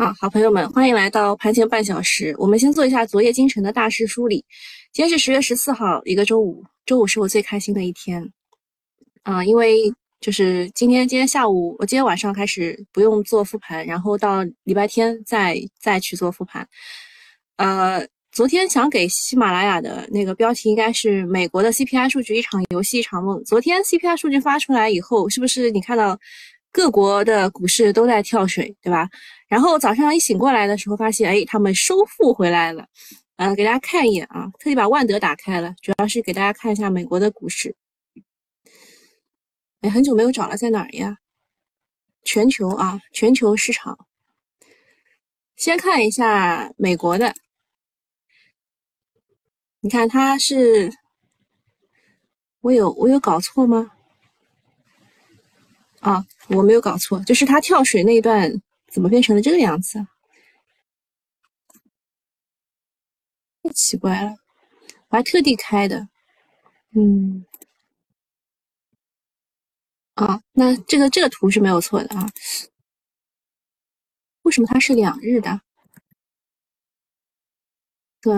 啊，好朋友们，欢迎来到盘前半小时。我们先做一下昨夜今晨的大事梳理。今天是十月十四号，一个周五，周五是我最开心的一天啊，因为就是今天，今天下午，我今天晚上开始不用做复盘，然后到礼拜天再再去做复盘。呃，昨天想给喜马拉雅的那个标题应该是美国的 CPI 数据，一场游戏一场梦。昨天 CPI 数据发出来以后，是不是你看到各国的股市都在跳水，对吧？然后早上一醒过来的时候，发现哎，他们收复回来了。呃，给大家看一眼啊，特意把万德打开了，主要是给大家看一下美国的股市。哎，很久没有找了，在哪儿呀？全球啊，全球市场。先看一下美国的，你看它是，我有我有搞错吗？啊，我没有搞错，就是它跳水那一段。怎么变成了这个样子？太奇怪了，我还特地开的。嗯，啊，那这个这个图是没有错的啊。为什么它是两日的？对，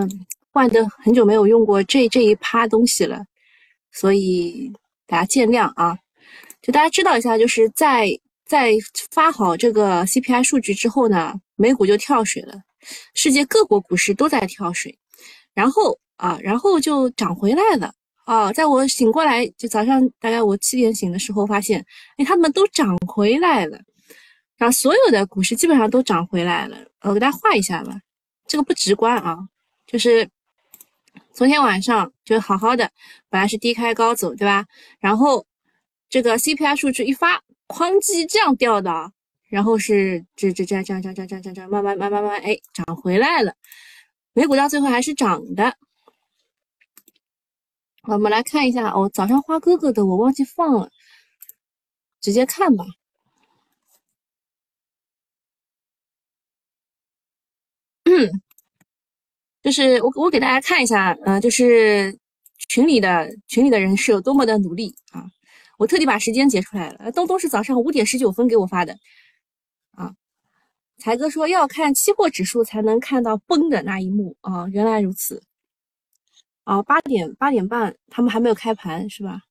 换的很久没有用过这这一趴东西了，所以大家见谅啊。就大家知道一下，就是在。在发好这个 CPI 数据之后呢，美股就跳水了，世界各国股市都在跳水，然后啊，然后就涨回来了啊。在我醒过来，就早上大概我七点醒的时候，发现，哎，他们都涨回来了，然后所有的股市基本上都涨回来了。我给大家画一下吧，这个不直观啊，就是昨天晚上就好好的，本来是低开高走，对吧？然后这个 CPI 数据一发。哐叽这样掉的，然后是这这这样这样这样这样这样慢慢慢慢慢哎涨回来了，美股到最后还是涨的。我们来看一下哦，早上花哥哥的我忘记放了，直接看吧。就是我我给大家看一下，嗯，就是群里的群里的人是有多么的努力啊。我特地把时间截出来了，东东是早上五点十九分给我发的，啊，才哥说要看期货指数才能看到崩的那一幕啊，原来如此，啊，八点八点半他们还没有开盘是吧？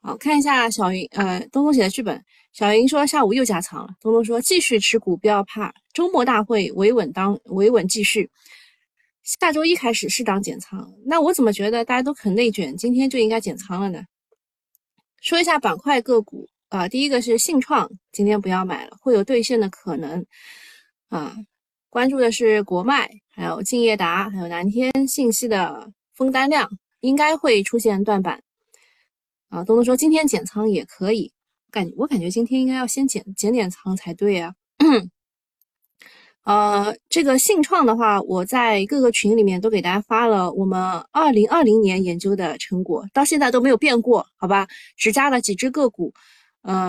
好看一下小云，呃，东东写的剧本，小云说下午又加仓了，东东说继续持股不要怕，周末大会维稳当维稳继续，下周一开始适当减仓，那我怎么觉得大家都很内卷，今天就应该减仓了呢？说一下板块个股啊，第一个是信创，今天不要买了，会有兑现的可能啊。关注的是国脉，还有敬业达，还有南天信息的封单量应该会出现断板啊。东东说今天减仓也可以，感我感觉今天应该要先减减点仓才对啊。呃，这个信创的话，我在各个群里面都给大家发了我们二零二零年研究的成果，到现在都没有变过，好吧？只加了几只个股。呃，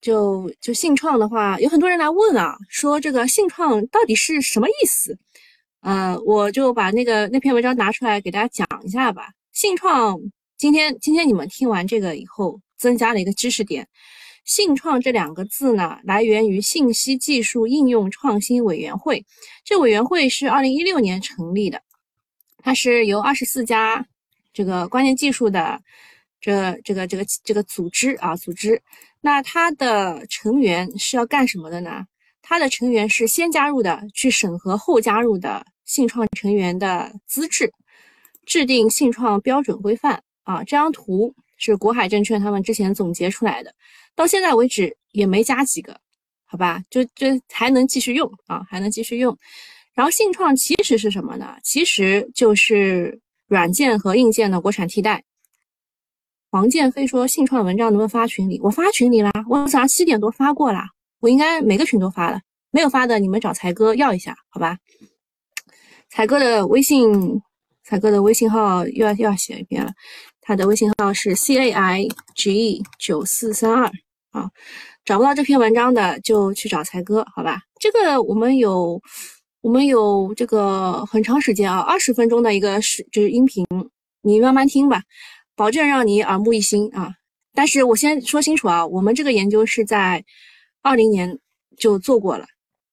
就就信创的话，有很多人来问啊，说这个信创到底是什么意思？呃，我就把那个那篇文章拿出来给大家讲一下吧。信创今天今天你们听完这个以后，增加了一个知识点。信创这两个字呢，来源于信息技术应用创新委员会。这委员会是二零一六年成立的，它是由二十四家这个关键技术的这这个这个这个组织啊组织。那它的成员是要干什么的呢？它的成员是先加入的，去审核后加入的信创成员的资质，制定信创标准规范啊。这张图是国海证券他们之前总结出来的。到现在为止也没加几个，好吧，就就还能继续用啊，还能继续用。然后信创其实是什么呢？其实就是软件和硬件的国产替代。黄建飞说信创的文章能不能发群里？我发群里啦，我早上七点多发过啦，我应该每个群都发了。没有发的你们找才哥要一下，好吧？才哥的微信，才哥的微信号又要又要写一遍了，他的微信号是 c a i g e 九四三二。啊，找不到这篇文章的就去找才哥，好吧？这个我们有，我们有这个很长时间啊，二十分钟的一个是就是音频，你慢慢听吧，保证让你耳目一新啊。但是我先说清楚啊，我们这个研究是在二零年就做过了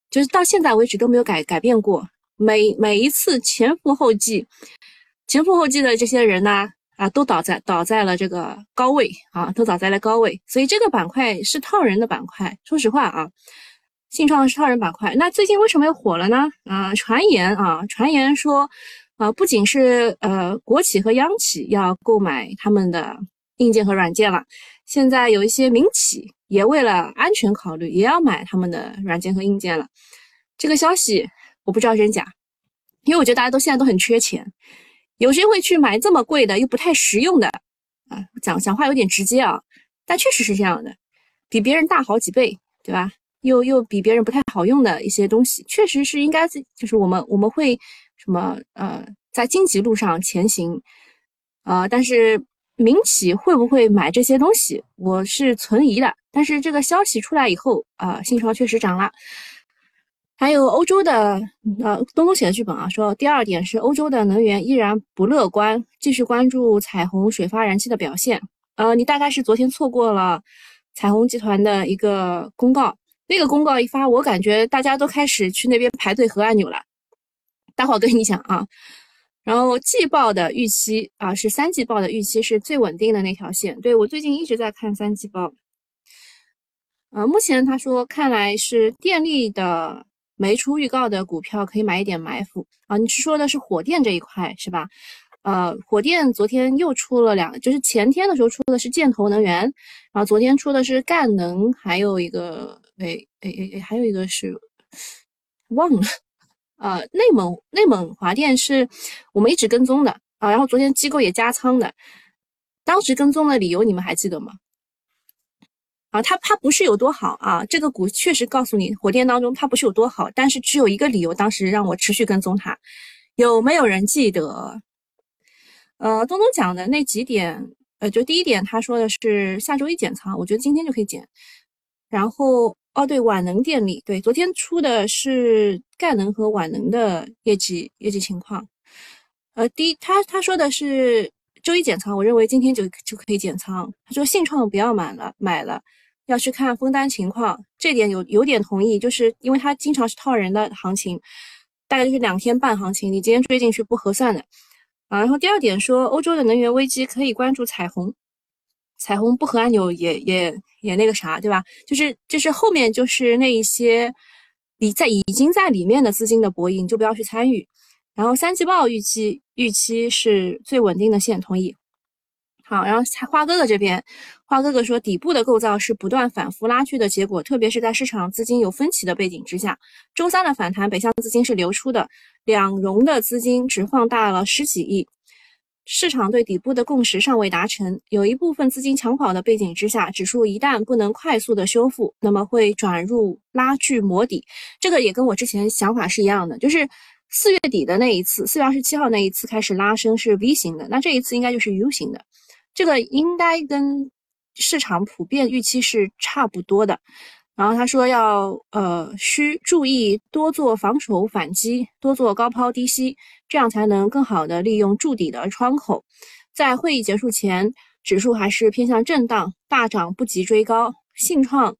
就是到现在为止都没有改改变过。每每一次前赴后继，前赴后继的这些人呢，啊都倒在倒在了这个高位啊，都倒在了高位。所以这个板块是套人的板块。说实话啊，信创是套人板块。那最近为什么又火了呢？啊，传言啊，传言说，啊，不仅是呃国企和央企要购买他们的硬件和软件了，现在有一些民企也为了安全考虑，也要买他们的软件和硬件了。这个消息。我不知道真假，因为我觉得大家都现在都很缺钱，有谁会去买这么贵的又不太实用的啊？讲讲话有点直接啊，但确实是这样的，比别人大好几倍，对吧？又又比别人不太好用的一些东西，确实是应该就是我们我们会什么呃，在荆棘路上前行，呃，但是民企会不会买这些东西，我是存疑的。但是这个消息出来以后啊，信创确实涨了。还有欧洲的，呃，东东写的剧本啊，说第二点是欧洲的能源依然不乐观，继续关注彩虹水发燃气的表现。呃，你大概是昨天错过了彩虹集团的一个公告，那个公告一发，我感觉大家都开始去那边排队核按钮了。待会儿跟你讲啊，然后季报的预期啊，是三季报的预期是最稳定的那条线。对我最近一直在看三季报，呃，目前他说看来是电力的。没出预告的股票可以买一点埋伏啊！你是说的是火电这一块是吧？呃，火电昨天又出了两，就是前天的时候出的是建投能源，然后昨天出的是赣能，还有一个哎哎哎哎，还有一个是忘了，呃，内蒙内蒙华电是我们一直跟踪的啊，然后昨天机构也加仓的，当时跟踪的理由你们还记得吗？啊，它它不是有多好啊，这个股确实告诉你，火电当中它不是有多好，但是只有一个理由，当时让我持续跟踪它，有没有人记得？呃，东东讲的那几点，呃，就第一点，他说的是下周一减仓，我觉得今天就可以减。然后，哦，对，皖能电力，对，昨天出的是赣能和皖能的业绩业绩情况。呃，第一，他他说的是周一减仓，我认为今天就就可以减仓。他说信创不要买了，买了。要去看封单情况，这点有有点同意，就是因为它经常是套人的行情，大概就是两天半行情，你今天追进去不合算的啊。然后第二点说，欧洲的能源危机可以关注彩虹，彩虹不合按钮也也也那个啥，对吧？就是就是后面就是那一些你在已经在里面的资金的博弈，你就不要去参与。然后三季报预期预期是最稳定的线，同意。好，然后花哥哥这边，花哥哥说底部的构造是不断反复拉锯的结果，特别是在市场资金有分歧的背景之下，周三的反弹北向资金是流出的，两融的资金只放大了十几亿，市场对底部的共识尚未达成，有一部分资金抢跑的背景之下，指数一旦不能快速的修复，那么会转入拉锯磨底，这个也跟我之前想法是一样的，就是四月底的那一次，四月二十七号那一次开始拉升是 V 型的，那这一次应该就是 U 型的。这个应该跟市场普遍预期是差不多的。然后他说要呃需注意多做防守反击，多做高抛低吸，这样才能更好的利用筑底的窗口。在会议结束前，指数还是偏向震荡，大涨不及追高。信创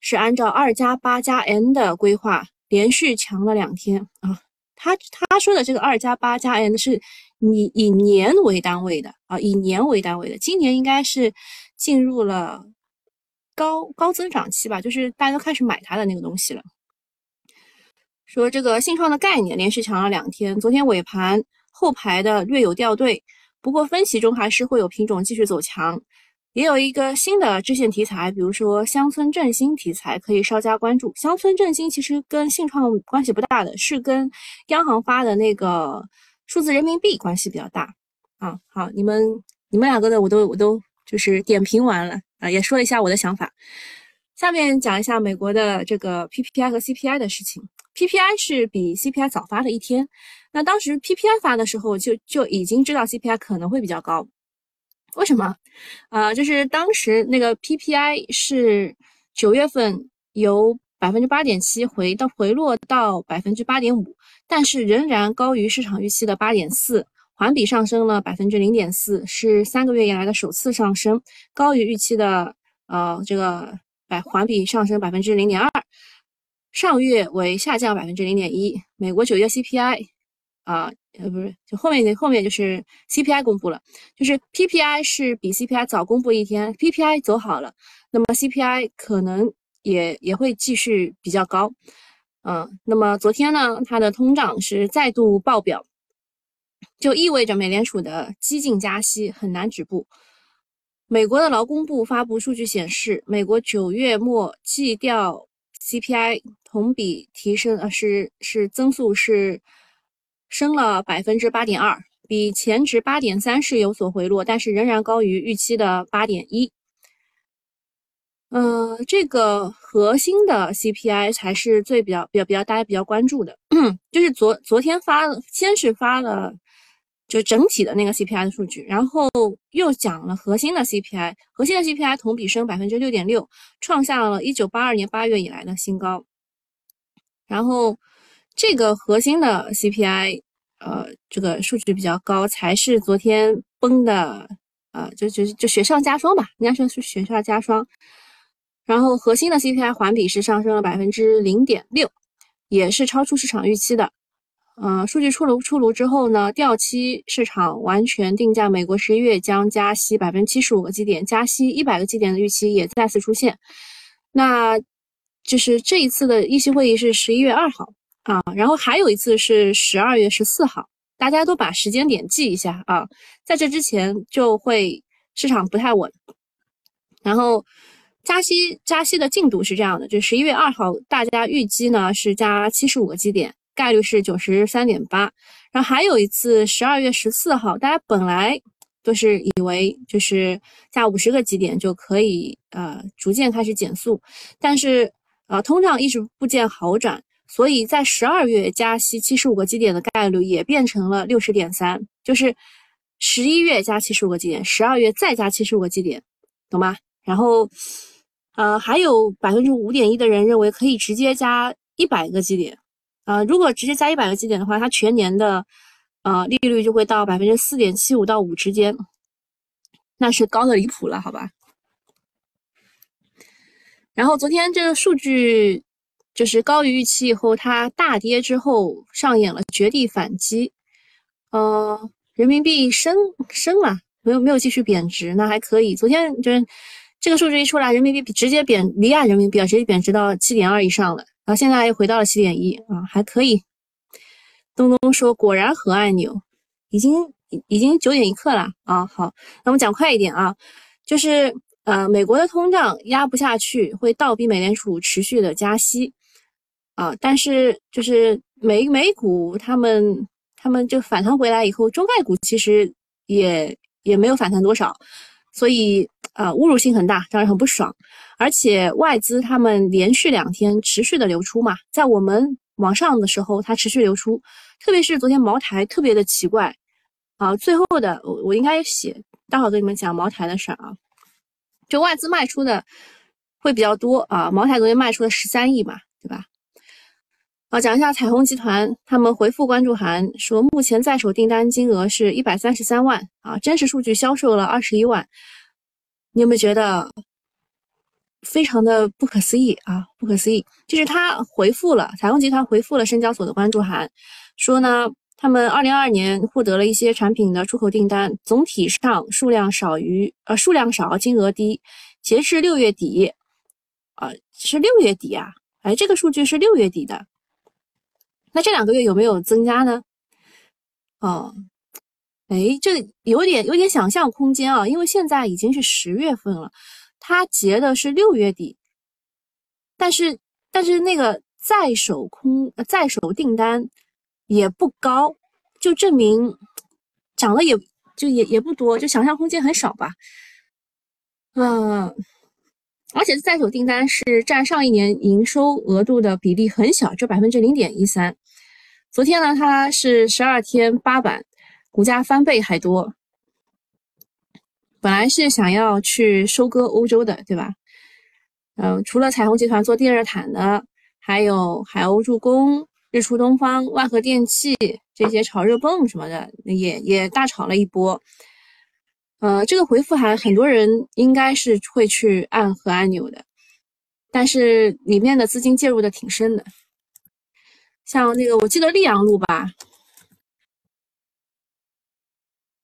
是按照二加八加 N 的规划，连续强了两天啊。他他说的这个二加八加 N 是。以以年为单位的啊，以年为单位的，今年应该是进入了高高增长期吧，就是大家都开始买它的那个东西了。说这个信创的概念连续强了两天，昨天尾盘后排的略有掉队，不过分歧中还是会有品种继续走强，也有一个新的支线题材，比如说乡村振兴题材可以稍加关注。乡村振兴其实跟信创关系不大的，是跟央行发的那个。数字人民币关系比较大啊，好，你们你们两个的我都我都就是点评完了啊，也说了一下我的想法。下面讲一下美国的这个 PPI 和 CPI 的事情。PPI 是比 CPI 早发了一天，那当时 PPI 发的时候就就已经知道 CPI 可能会比较高。为什么？呃，就是当时那个 PPI 是九月份由百分之八点七回到回落到百分之八点五。但是仍然高于市场预期的八点四，环比上升了百分之零点四，是三个月以来的首次上升，高于预期的呃这个百环比上升百分之零点二，上月为下降百分之零点一。美国九月 CPI 啊，呃，不是，就后面后面就是 CPI 公布了，就是 PPI 是比 CPI 早公布一天，PPI 走好了，那么 CPI 可能也也会继续比较高。嗯，那么昨天呢，它的通胀是再度爆表，就意味着美联储的激进加息很难止步。美国的劳工部发布数据显示，美国九月末季调 CPI 同比提升，呃，是是增速是升了百分之八点二，比前值八点三是有所回落，但是仍然高于预期的八点一。嗯，这个核心的 CPI 才是最比较比较比较大家比较关注的，就是昨昨天发，先是发了就整体的那个 CPI 的数据，然后又讲了核心的 CPI，核心的 CPI 同比升百分之六点六，创下了一九八二年八月以来的新高。然后这个核心的 CPI，呃，这个数据比较高，才是昨天崩的，呃，就就就雪上加霜吧，应该说是雪上加霜。然后核心的 CPI 环比是上升了百分之零点六，也是超出市场预期的。嗯，数据出炉出炉之后呢，掉期市场完全定价美国十一月将加息百分之七十五个基点，加息一百个基点的预期也再次出现。那就是这一次的议息会议是十一月二号啊，然后还有一次是十二月十四号，大家都把时间点记一下啊，在这之前就会市场不太稳，然后。加息加息的进度是这样的，就十一月二号，大家预计呢是加七十五个基点，概率是九十三点八。然后还有一次十二月十四号，大家本来都是以为就是加五十个基点就可以呃逐渐开始减速，但是呃通胀一直不见好转，所以在十二月加息七十五个基点的概率也变成了六十点三，就是十一月加七十五个基点，十二月再加七十五个基点，懂吗？然后。呃，还有百分之五点一的人认为可以直接加一百个基点，呃，如果直接加一百个基点的话，它全年的呃利率就会到百分之四点七五到五之间，那是高的离谱了，好吧？然后昨天这个数据就是高于预期以后，它大跌之后上演了绝地反击，呃，人民币升升了，没有没有继续贬值，那还可以。昨天就是。这个数据一出来，人民币直接贬离岸人民币啊，直接贬值到七点二以上了，然后现在又回到了七点一啊，还可以。东东说，果然核按钮，已经已经九点一刻了啊。好，那我们讲快一点啊，就是呃，美国的通胀压不下去，会倒逼美联储持续的加息啊。但是就是美美股他们他们就反弹回来以后，中概股其实也也没有反弹多少，所以。啊，侮辱性很大，让人很不爽。而且外资他们连续两天持续的流出嘛，在我们往上的时候，它持续流出。特别是昨天茅台特别的奇怪啊，最后的我我应该写，待会跟你们讲茅台的事儿啊。就外资卖出的会比较多啊，茅台昨天卖出了十三亿嘛，对吧？啊，讲一下彩虹集团，他们回复关注函说，目前在手订单金额是一百三十三万啊，真实数据销售了二十一万。你有没有觉得非常的不可思议啊？不可思议，就是他回复了彩虹集团回复了深交所的关注函，说呢，他们二零二二年获得了一些产品的出口订单，总体上数量少于呃数量少，金额低。截至六月底，啊是六月底啊，哎这个数据是六月底的，那这两个月有没有增加呢？哦。哎，这有点有点想象空间啊，因为现在已经是十月份了，他结的是六月底，但是但是那个在手空在手订单也不高，就证明涨了也就也也不多，就想象空间很少吧。嗯，而且在手订单是占上一年营收额度的比例很小，就百分之零点一三。昨天呢，它是十二天八板。股价翻倍还多，本来是想要去收割欧洲的，对吧？嗯，除了彩虹集团做电热毯的，还有海鸥助攻、日出东方、万和电器这些炒热泵什么的，也也大炒了一波。呃，这个回复函很多人应该是会去按核按钮的，但是里面的资金介入的挺深的。像那个，我记得溧阳路吧，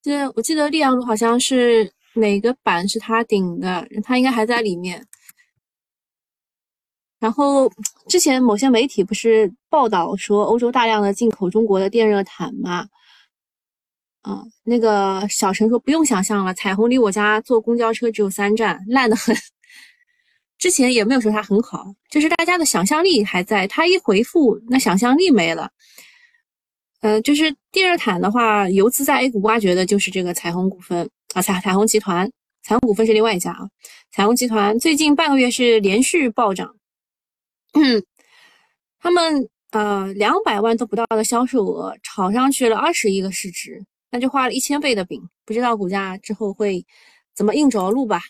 这我记得溧阳路好像是哪个板是他顶的，他应该还在里面。然后之前某些媒体不是报道说欧洲大量的进口中国的电热毯吗？啊，那个小陈说不用想象了，彩虹离我家坐公交车只有三站，烂得很。之前也没有说它很好，就是大家的想象力还在，他一回复，那想象力没了。呃，就是电热毯的话，游资在 A 股挖掘的就是这个彩虹股份啊，彩彩虹集团，彩虹股份是另外一家啊。彩虹集团最近半个月是连续暴涨，嗯，他们呃两百万都不到的销售额，炒上去了二十亿个市值。那就画了一千倍的饼，不知道股价之后会怎么硬着陆吧。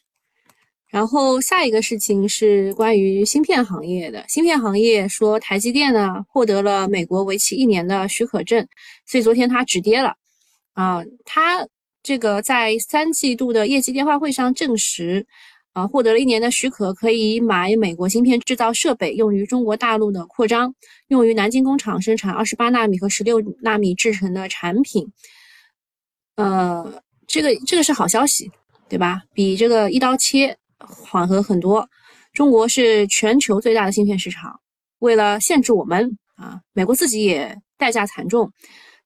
然后下一个事情是关于芯片行业的，芯片行业说台积电呢获得了美国为期一年的许可证，所以昨天它止跌了。啊，它这个在三季度的业绩电话会上证实，啊，获得了一年的许可，可以买美国芯片制造设备，用于中国大陆的扩张，用于南京工厂生产二十八纳米和十六纳米制成的产品。呃，这个这个是好消息，对吧？比这个一刀切缓和很多。中国是全球最大的芯片市场，为了限制我们啊，美国自己也代价惨重。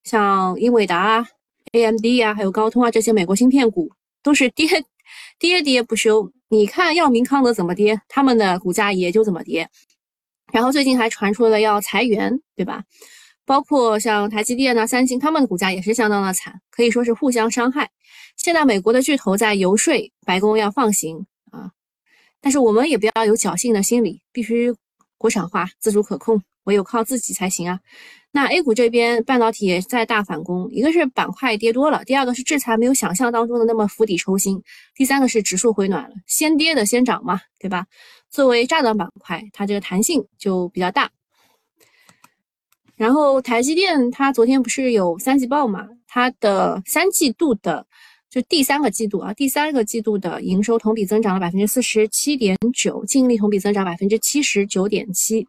像英伟达、AMD 啊，还有高通啊，这些美国芯片股都是跌跌跌不休。你看药明康德怎么跌，他们的股价也就怎么跌。然后最近还传出了要裁员，对吧？包括像台积电呐、三星，他们的股价也是相当的惨，可以说是互相伤害。现在美国的巨头在游说白宫要放行啊，但是我们也不要有侥幸的心理，必须国产化、自主可控，唯有靠自己才行啊。那 A 股这边半导体也在大反攻，一个是板块跌多了，第二个是制裁没有想象当中的那么釜底抽薪，第三个是指数回暖了，先跌的先涨嘛，对吧？作为炸弹板块，它这个弹性就比较大。然后台积电它昨天不是有三季报嘛？它的三季度的就第三个季度啊，第三个季度的营收同比增长了百分之四十七点九，净利同比增长百分之七十九点七。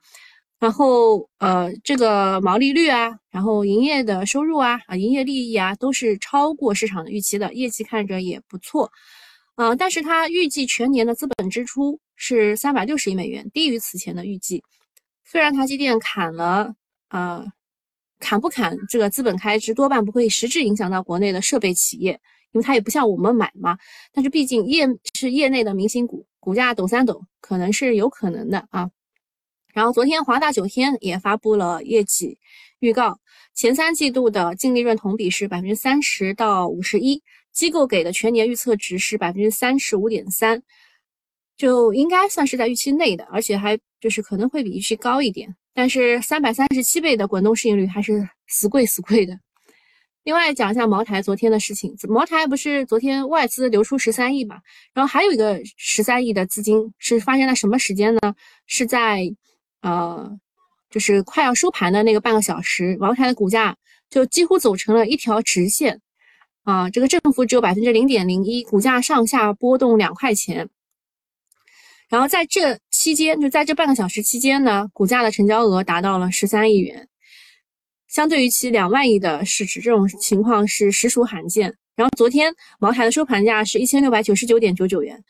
然后呃，这个毛利率啊，然后营业的收入啊，啊，营业利益啊，都是超过市场的预期的，业绩看着也不错。嗯，但是它预计全年的资本支出是三百六十亿美元，低于此前的预计。虽然台积电砍了。啊，砍不砍这个资本开支，多半不会实质影响到国内的设备企业，因为它也不像我们买嘛。但是毕竟业是业内的明星股，股价抖三抖，可能是有可能的啊。然后昨天华大九天也发布了业绩预告，前三季度的净利润同比是百分之三十到五十一，机构给的全年预测值是百分之三十五点三，就应该算是在预期内的，而且还就是可能会比预期高一点。但是三百三十七倍的滚动市盈率还是死贵死贵的。另外讲一下茅台昨天的事情，茅台不是昨天外资流出十三亿嘛？然后还有一个十三亿的资金是发生在什么时间呢？是在呃，就是快要收盘的那个半个小时，茅台的股价就几乎走成了一条直线啊，这个振幅只有百分之零点零一，股价上下波动两块钱。然后在这期间，就在这半个小时期间呢，股价的成交额达到了十三亿元，相对于其两万亿的市值，这种情况是实属罕见。然后昨天茅台的收盘价是一千六百九十九点九九元，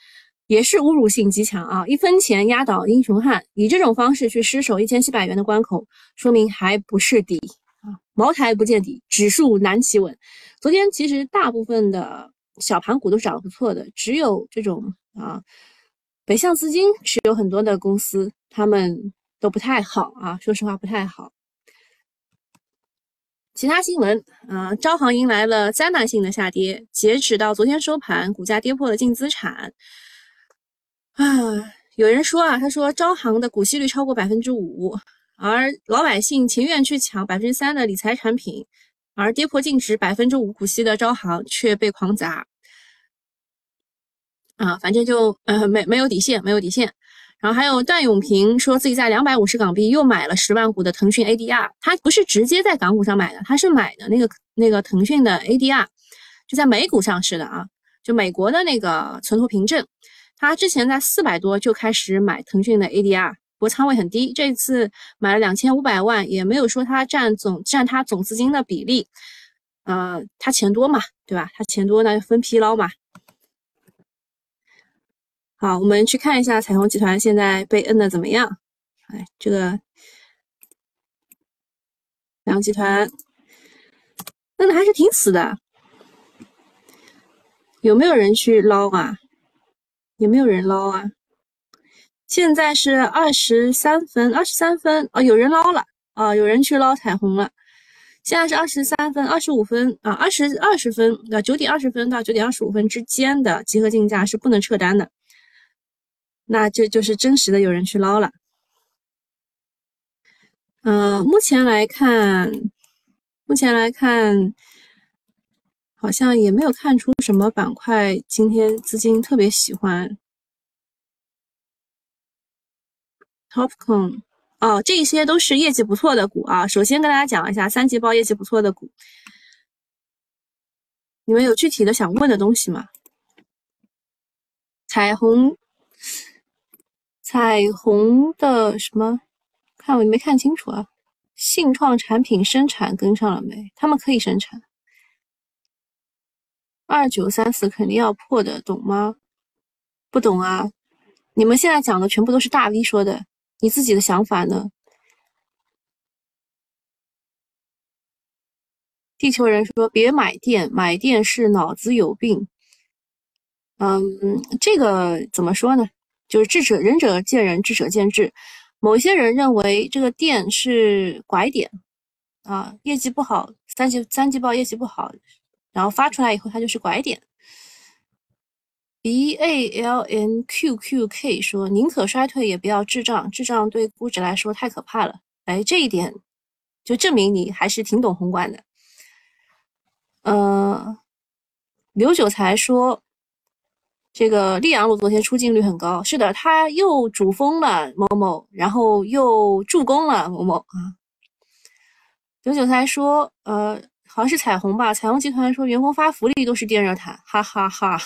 也是侮辱性极强啊！一分钱压倒英雄汉，以这种方式去失守一千七百元的关口，说明还不是底啊！茅台不见底，指数难企稳。昨天其实大部分的小盘股都涨得不错的，只有这种啊。北向资金持有很多的公司，他们都不太好啊，说实话不太好。其他新闻，啊，招行迎来了灾难性的下跌，截止到昨天收盘，股价跌破了净资产。啊，有人说啊，他说招行的股息率超过百分之五，而老百姓情愿去抢百分之三的理财产品，而跌破净值百分之五股息的招行却被狂砸。啊，反正就呃没没有底线，没有底线。然后还有段永平说自己在两百五十港币又买了十万股的腾讯 ADR，他不是直接在港股上买的，他是买的那个那个腾讯的 ADR，就在美股上市的啊，就美国的那个存托凭证。他之前在四百多就开始买腾讯的 ADR，不过仓位很低，这次买了两千五百万，也没有说他占总占他总资金的比例，呃，他钱多嘛，对吧？他钱多那就分批捞嘛。好，我们去看一下彩虹集团现在被摁的怎么样？哎，这个彩虹集团摁的还是挺死的，有没有人去捞啊？有没有人捞啊？现在是二十三分，二十三分哦，有人捞了啊，有人去捞彩虹了。现在是二十三分，二十五分啊，二十二十分啊，九点二十分到九点二十五分之间的集合竞价是不能撤单的。那这就是真实的有人去捞了。嗯，目前来看，目前来看，好像也没有看出什么板块今天资金特别喜欢。Topcon，哦，这些都是业绩不错的股啊。首先跟大家讲一下三季报业绩不错的股，你们有具体的想问的东西吗？彩虹。彩虹的什么？看我没看清楚啊！信创产品生产跟上了没？他们可以生产。二九三四肯定要破的，懂吗？不懂啊！你们现在讲的全部都是大 V 说的，你自己的想法呢？地球人说别买电，买电是脑子有病。嗯，这个怎么说呢？就是智者仁者见仁，智者见智。某些人认为这个店是拐点啊，业绩不好，三季三季报业绩不好，然后发出来以后它就是拐点。B A L N Q Q K 说宁可衰退也不要滞胀，滞胀对估值来说太可怕了。哎，这一点就证明你还是挺懂宏观的。嗯，刘九才说。这个溧阳路昨天出镜率很高，是的，他又主封了某某，然后又助攻了某某啊。九九才说，呃，好像是彩虹吧？彩虹集团说员工发福利都是电热毯，哈哈哈。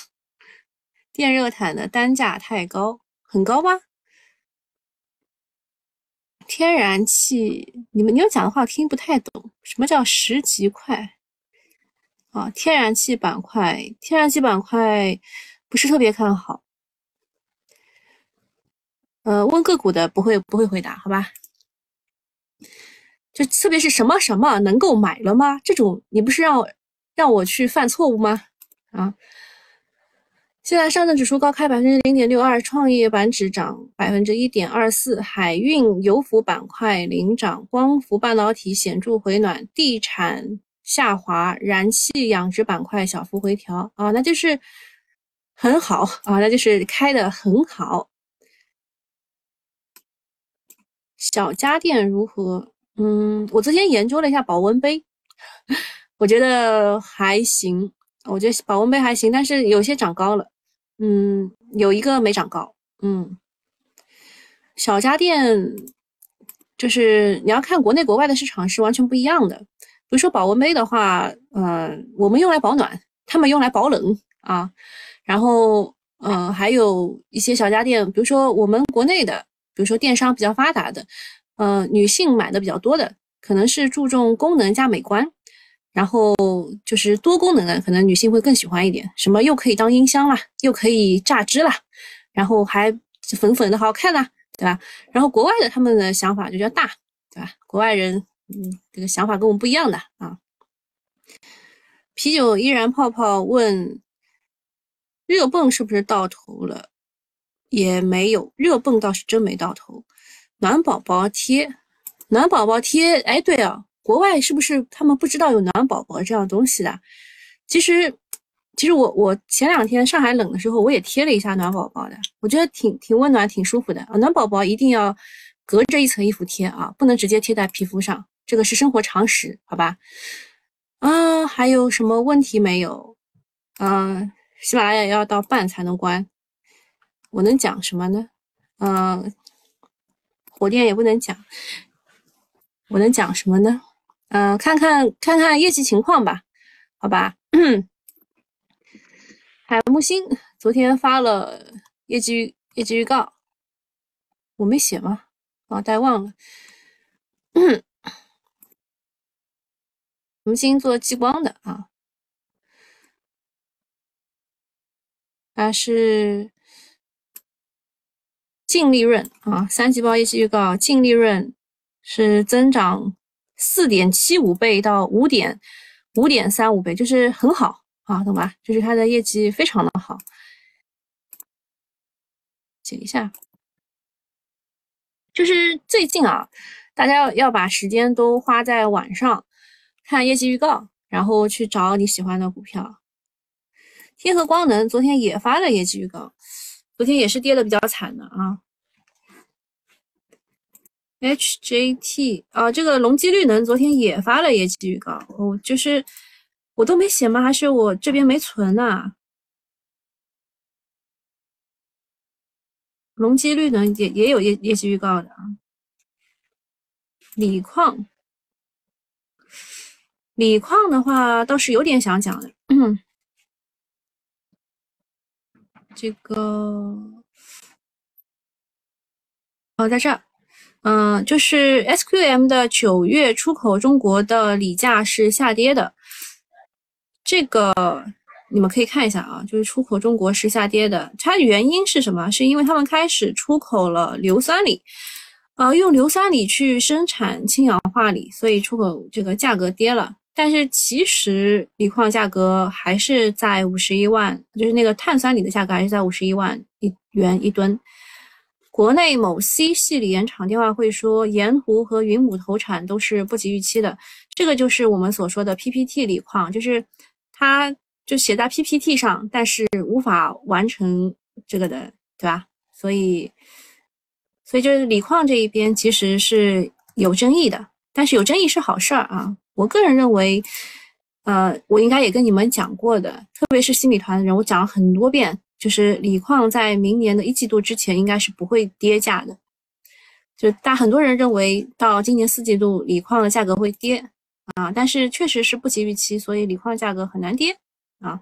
电热毯的单价太高，很高吗？天然气，你们你们讲的话听不太懂，什么叫十级块？啊，天然气板块，天然气板块。不是特别看好，呃，问个股的不会不会回答，好吧？就特别是什么什么能够买了吗？这种你不是让让我去犯错误吗？啊！现在上证指数高开百分之零点六二，创业板指涨百分之一点二四，海运、油服板块领涨，光伏、半导体显著回暖，地产下滑，燃气、养殖板块小幅回调啊，那就是。很好啊，那就是开的很好。小家电如何？嗯，我昨天研究了一下保温杯，我觉得还行。我觉得保温杯还行，但是有些长高了。嗯，有一个没长高。嗯，小家电就是你要看国内国外的市场是完全不一样的。比如说保温杯的话，嗯，我们用来保暖，他们用来保冷啊。然后，嗯，还有一些小家电，比如说我们国内的，比如说电商比较发达的，嗯，女性买的比较多的，可能是注重功能加美观，然后就是多功能的，可能女性会更喜欢一点，什么又可以当音箱啦，又可以榨汁啦，然后还粉粉的好看啦，对吧？然后国外的他们的想法就叫大，对吧？国外人，嗯，这个想法跟我们不一样的啊。啤酒依然泡泡问。热泵是不是到头了？也没有，热泵倒是真没到头。暖宝宝贴，暖宝宝贴，哎，对啊，国外是不是他们不知道有暖宝宝这样东西的？其实，其实我我前两天上海冷的时候，我也贴了一下暖宝宝的，我觉得挺挺温暖，挺舒服的啊。暖宝宝一定要隔着一层衣服贴啊，不能直接贴在皮肤上，这个是生活常识，好吧？啊，还有什么问题没有？嗯。喜马拉雅要到半才能关，我能讲什么呢？嗯，火电也不能讲，我能讲什么呢？嗯，看看看看业绩情况吧，好吧。海木星昨天发了业绩业绩预告，我没写吗？啊，大家忘了。红星做激光的啊，它是净利润啊，三季报业绩预告，净利润是增长四点七五倍到五点五点三五倍，就是很好啊，懂吧？就是它的业绩非常的好。写一下，就是最近啊，大家要要把时间都花在晚上。看业绩预告，然后去找你喜欢的股票。天合光能昨天也发了业绩预告，昨天也是跌的比较惨的啊。HJT 啊，这个隆基绿能昨天也发了业绩预告，哦，就是我都没写吗？还是我这边没存呢？隆基绿能也也有业业绩预告的啊。锂矿。锂矿的话倒是有点想讲的，嗯这个哦，在这儿，嗯，就是 SQM 的九月出口中国的锂价是下跌的，这个你们可以看一下啊，就是出口中国是下跌的，它的原因是什么？是因为他们开始出口了硫酸锂，呃，用硫酸锂去生产氢氧化锂，所以出口这个价格跌了。但是其实锂矿价格还是在五十一万，就是那个碳酸锂的价格还是在五十一万一元一吨。国内某 C 系锂盐厂电话会说，盐湖和云母投产都是不及预期的。这个就是我们所说的 PPT 锂矿，就是它就写在 PPT 上，但是无法完成这个的，对吧？所以，所以就是锂矿这一边其实是有争议的，但是有争议是好事儿啊。我个人认为，呃，我应该也跟你们讲过的，特别是新米团的人，我讲了很多遍，就是锂矿在明年的一季度之前应该是不会跌价的。就大很多人认为到今年四季度锂矿的价格会跌啊，但是确实是不及预期，所以锂矿价格很难跌啊。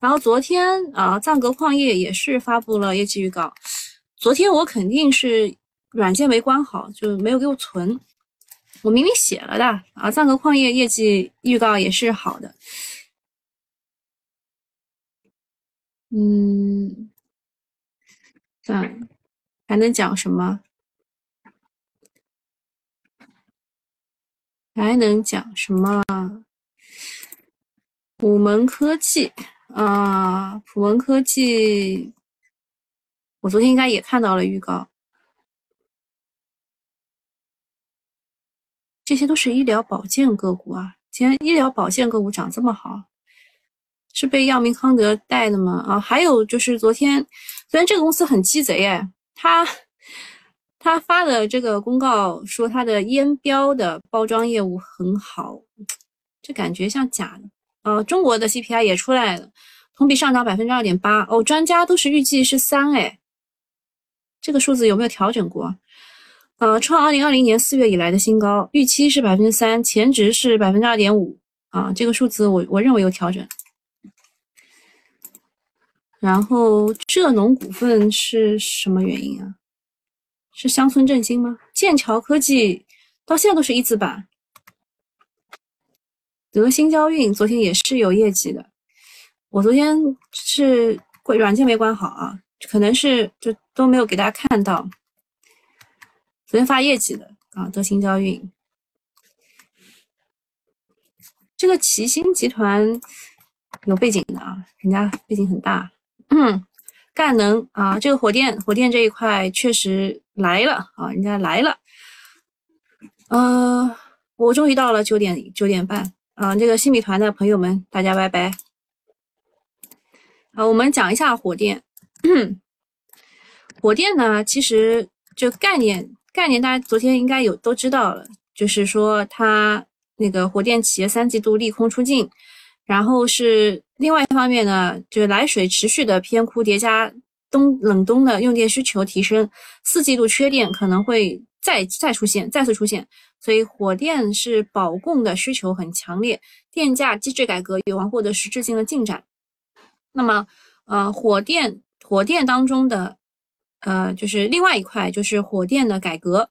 然后昨天啊，藏格矿业也是发布了业绩预告，昨天我肯定是软件没关好，就没有给我存。我明明写了的啊，藏格矿业业绩预告也是好的。嗯，嗯，还能讲什么？还能讲什么？普门科技啊，普门科技，我昨天应该也看到了预告。这些都是医疗保健个股啊！今天医疗保健个股涨这么好，是被药明康德带的吗？啊，还有就是昨天，昨天这个公司很鸡贼哎，他他发的这个公告说他的烟标的包装业务很好，这感觉像假的。呃，中国的 CPI 也出来了，同比上涨百分之二点八哦，专家都是预计是三哎，这个数字有没有调整过？呃，创二零二零年四月以来的新高，预期是百分之三，前值是百分之二点五啊，这个数字我我认为有调整。然后浙农股份是什么原因啊？是乡村振兴吗？剑桥科技到现在都是一字板。德新交运昨天也是有业绩的，我昨天是软件没关好啊，可能是就都没有给大家看到。昨天发业绩的啊，德新交运，这个齐星集团有背景的啊，人家背景很大。嗯，赣能啊，这个火电火电这一块确实来了啊，人家来了。呃，我终于到了九点九点半啊，这个新米团的朋友们，大家拜拜。啊，我们讲一下火电。火电呢，其实就概念。概念大家昨天应该有都知道了，就是说它那个火电企业三季度利空出尽，然后是另外一方面呢，就是来水持续的偏枯叠加冬冷冬的用电需求提升，四季度缺电可能会再再出现再次出现，所以火电是保供的需求很强烈，电价机制改革有望获得实质性的进展。那么，呃，火电火电当中的呃，就是另外一块就是火电的改革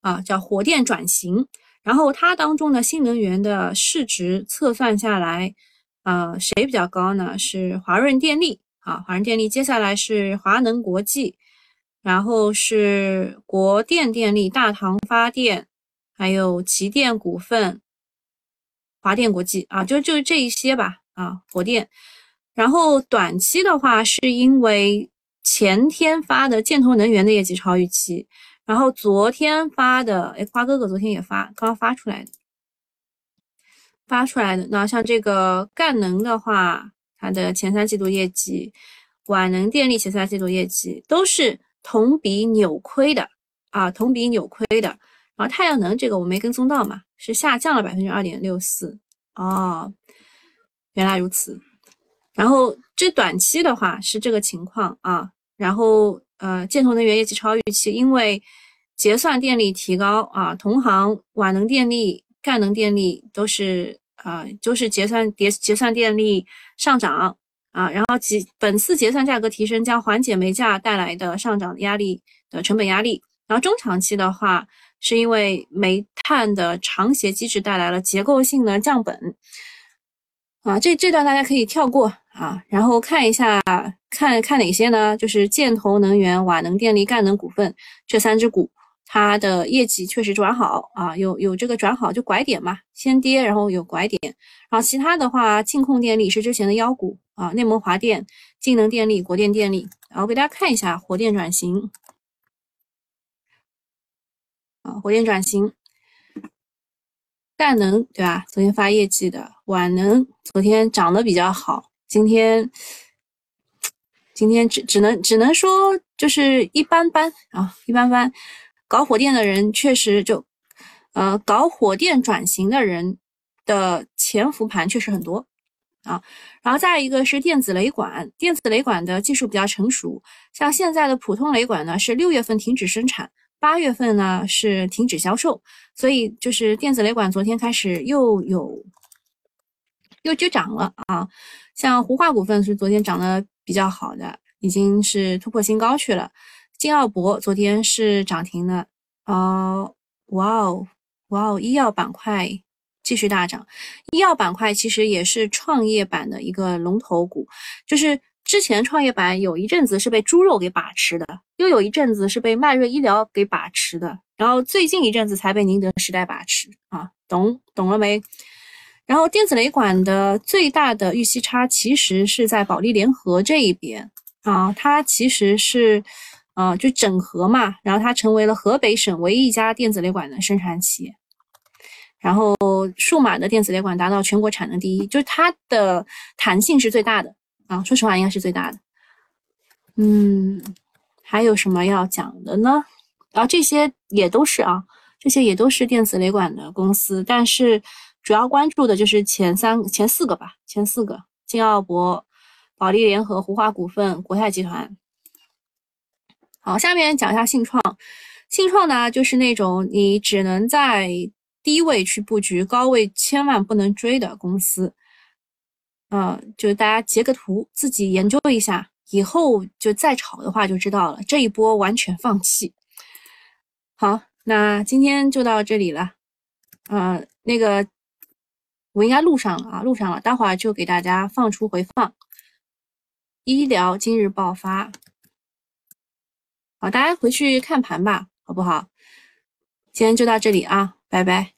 啊，叫火电转型。然后它当中的新能源的市值测算下来，呃，谁比较高呢？是华润电力啊，华润电力。接下来是华能国际，然后是国电电力、大唐发电，还有齐电股份、华电国际啊，就就这一些吧啊，火电。然后短期的话，是因为前天发的建投能源的业绩超预期。然后昨天发的，哎，花哥哥昨天也发，刚刚发出来的，发出来的。那像这个赣能的话，它的前三季度业绩，皖能电力前三季度业绩都是同比扭亏的啊，同比扭亏的。然后太阳能这个我没跟踪到嘛，是下降了百分之二点六四。哦，原来如此。然后这短期的话是这个情况啊，然后。呃，建投能源业绩超预期，因为结算电力提高啊，同行皖能电力、赣能电力都是啊，都是结算结结算电力上涨啊，然后其本次结算价格提升将缓解煤价带来的上涨压力的成本压力，然后中长期的话，是因为煤炭的长协机制带来了结构性的降本。啊，这这段大家可以跳过啊，然后看一下，看看哪些呢？就是建投能源、瓦能电力、赣能股份这三只股，它的业绩确实转好啊，有有这个转好就拐点嘛，先跌然后有拐点，然后其他的话，净控电力是之前的妖股啊，内蒙华电、晋能电力、国电电力，然后给大家看一下火电转型啊，火电转型。赣能对吧？昨天发业绩的，皖能昨天涨得比较好，今天今天只只能只能说就是一般般啊，一般般。搞火电的人确实就，呃，搞火电转型的人的潜伏盘确实很多啊。然后再一个是电子雷管，电子雷管的技术比较成熟，像现在的普通雷管呢，是六月份停止生产。八月份呢是停止销售，所以就是电子雷管昨天开始又有又就涨了啊。像湖化股份是昨天涨得比较好的，已经是突破新高去了。金奥博昨天是涨停的啊，哇哦哇哦，医药板块继续大涨。医药板块其实也是创业板的一个龙头股，就是。之前创业板有一阵子是被猪肉给把持的，又有一阵子是被迈瑞医疗给把持的，然后最近一阵子才被宁德时代把持啊，懂懂了没？然后电子雷管的最大的预期差其实是在保利联合这一边啊，它其实是啊就整合嘛，然后它成为了河北省唯一一家电子雷管的生产企业，然后数码的电子雷管达到全国产能第一，就是它的弹性是最大的。啊，说实话，应该是最大的。嗯，还有什么要讲的呢？啊，这些也都是啊，这些也都是电子雷管的公司，但是主要关注的就是前三、前四个吧，前四个：金奥博、保利联合、湖华股份、国泰集团。好，下面讲一下信创。信创呢，就是那种你只能在低位去布局，高位千万不能追的公司。嗯，就是大家截个图，自己研究一下，以后就再炒的话就知道了。这一波完全放弃。好，那今天就到这里了。嗯，那个我应该录上了啊，录上了，待会儿就给大家放出回放。医疗今日爆发，好，大家回去看盘吧，好不好？今天就到这里啊，拜拜。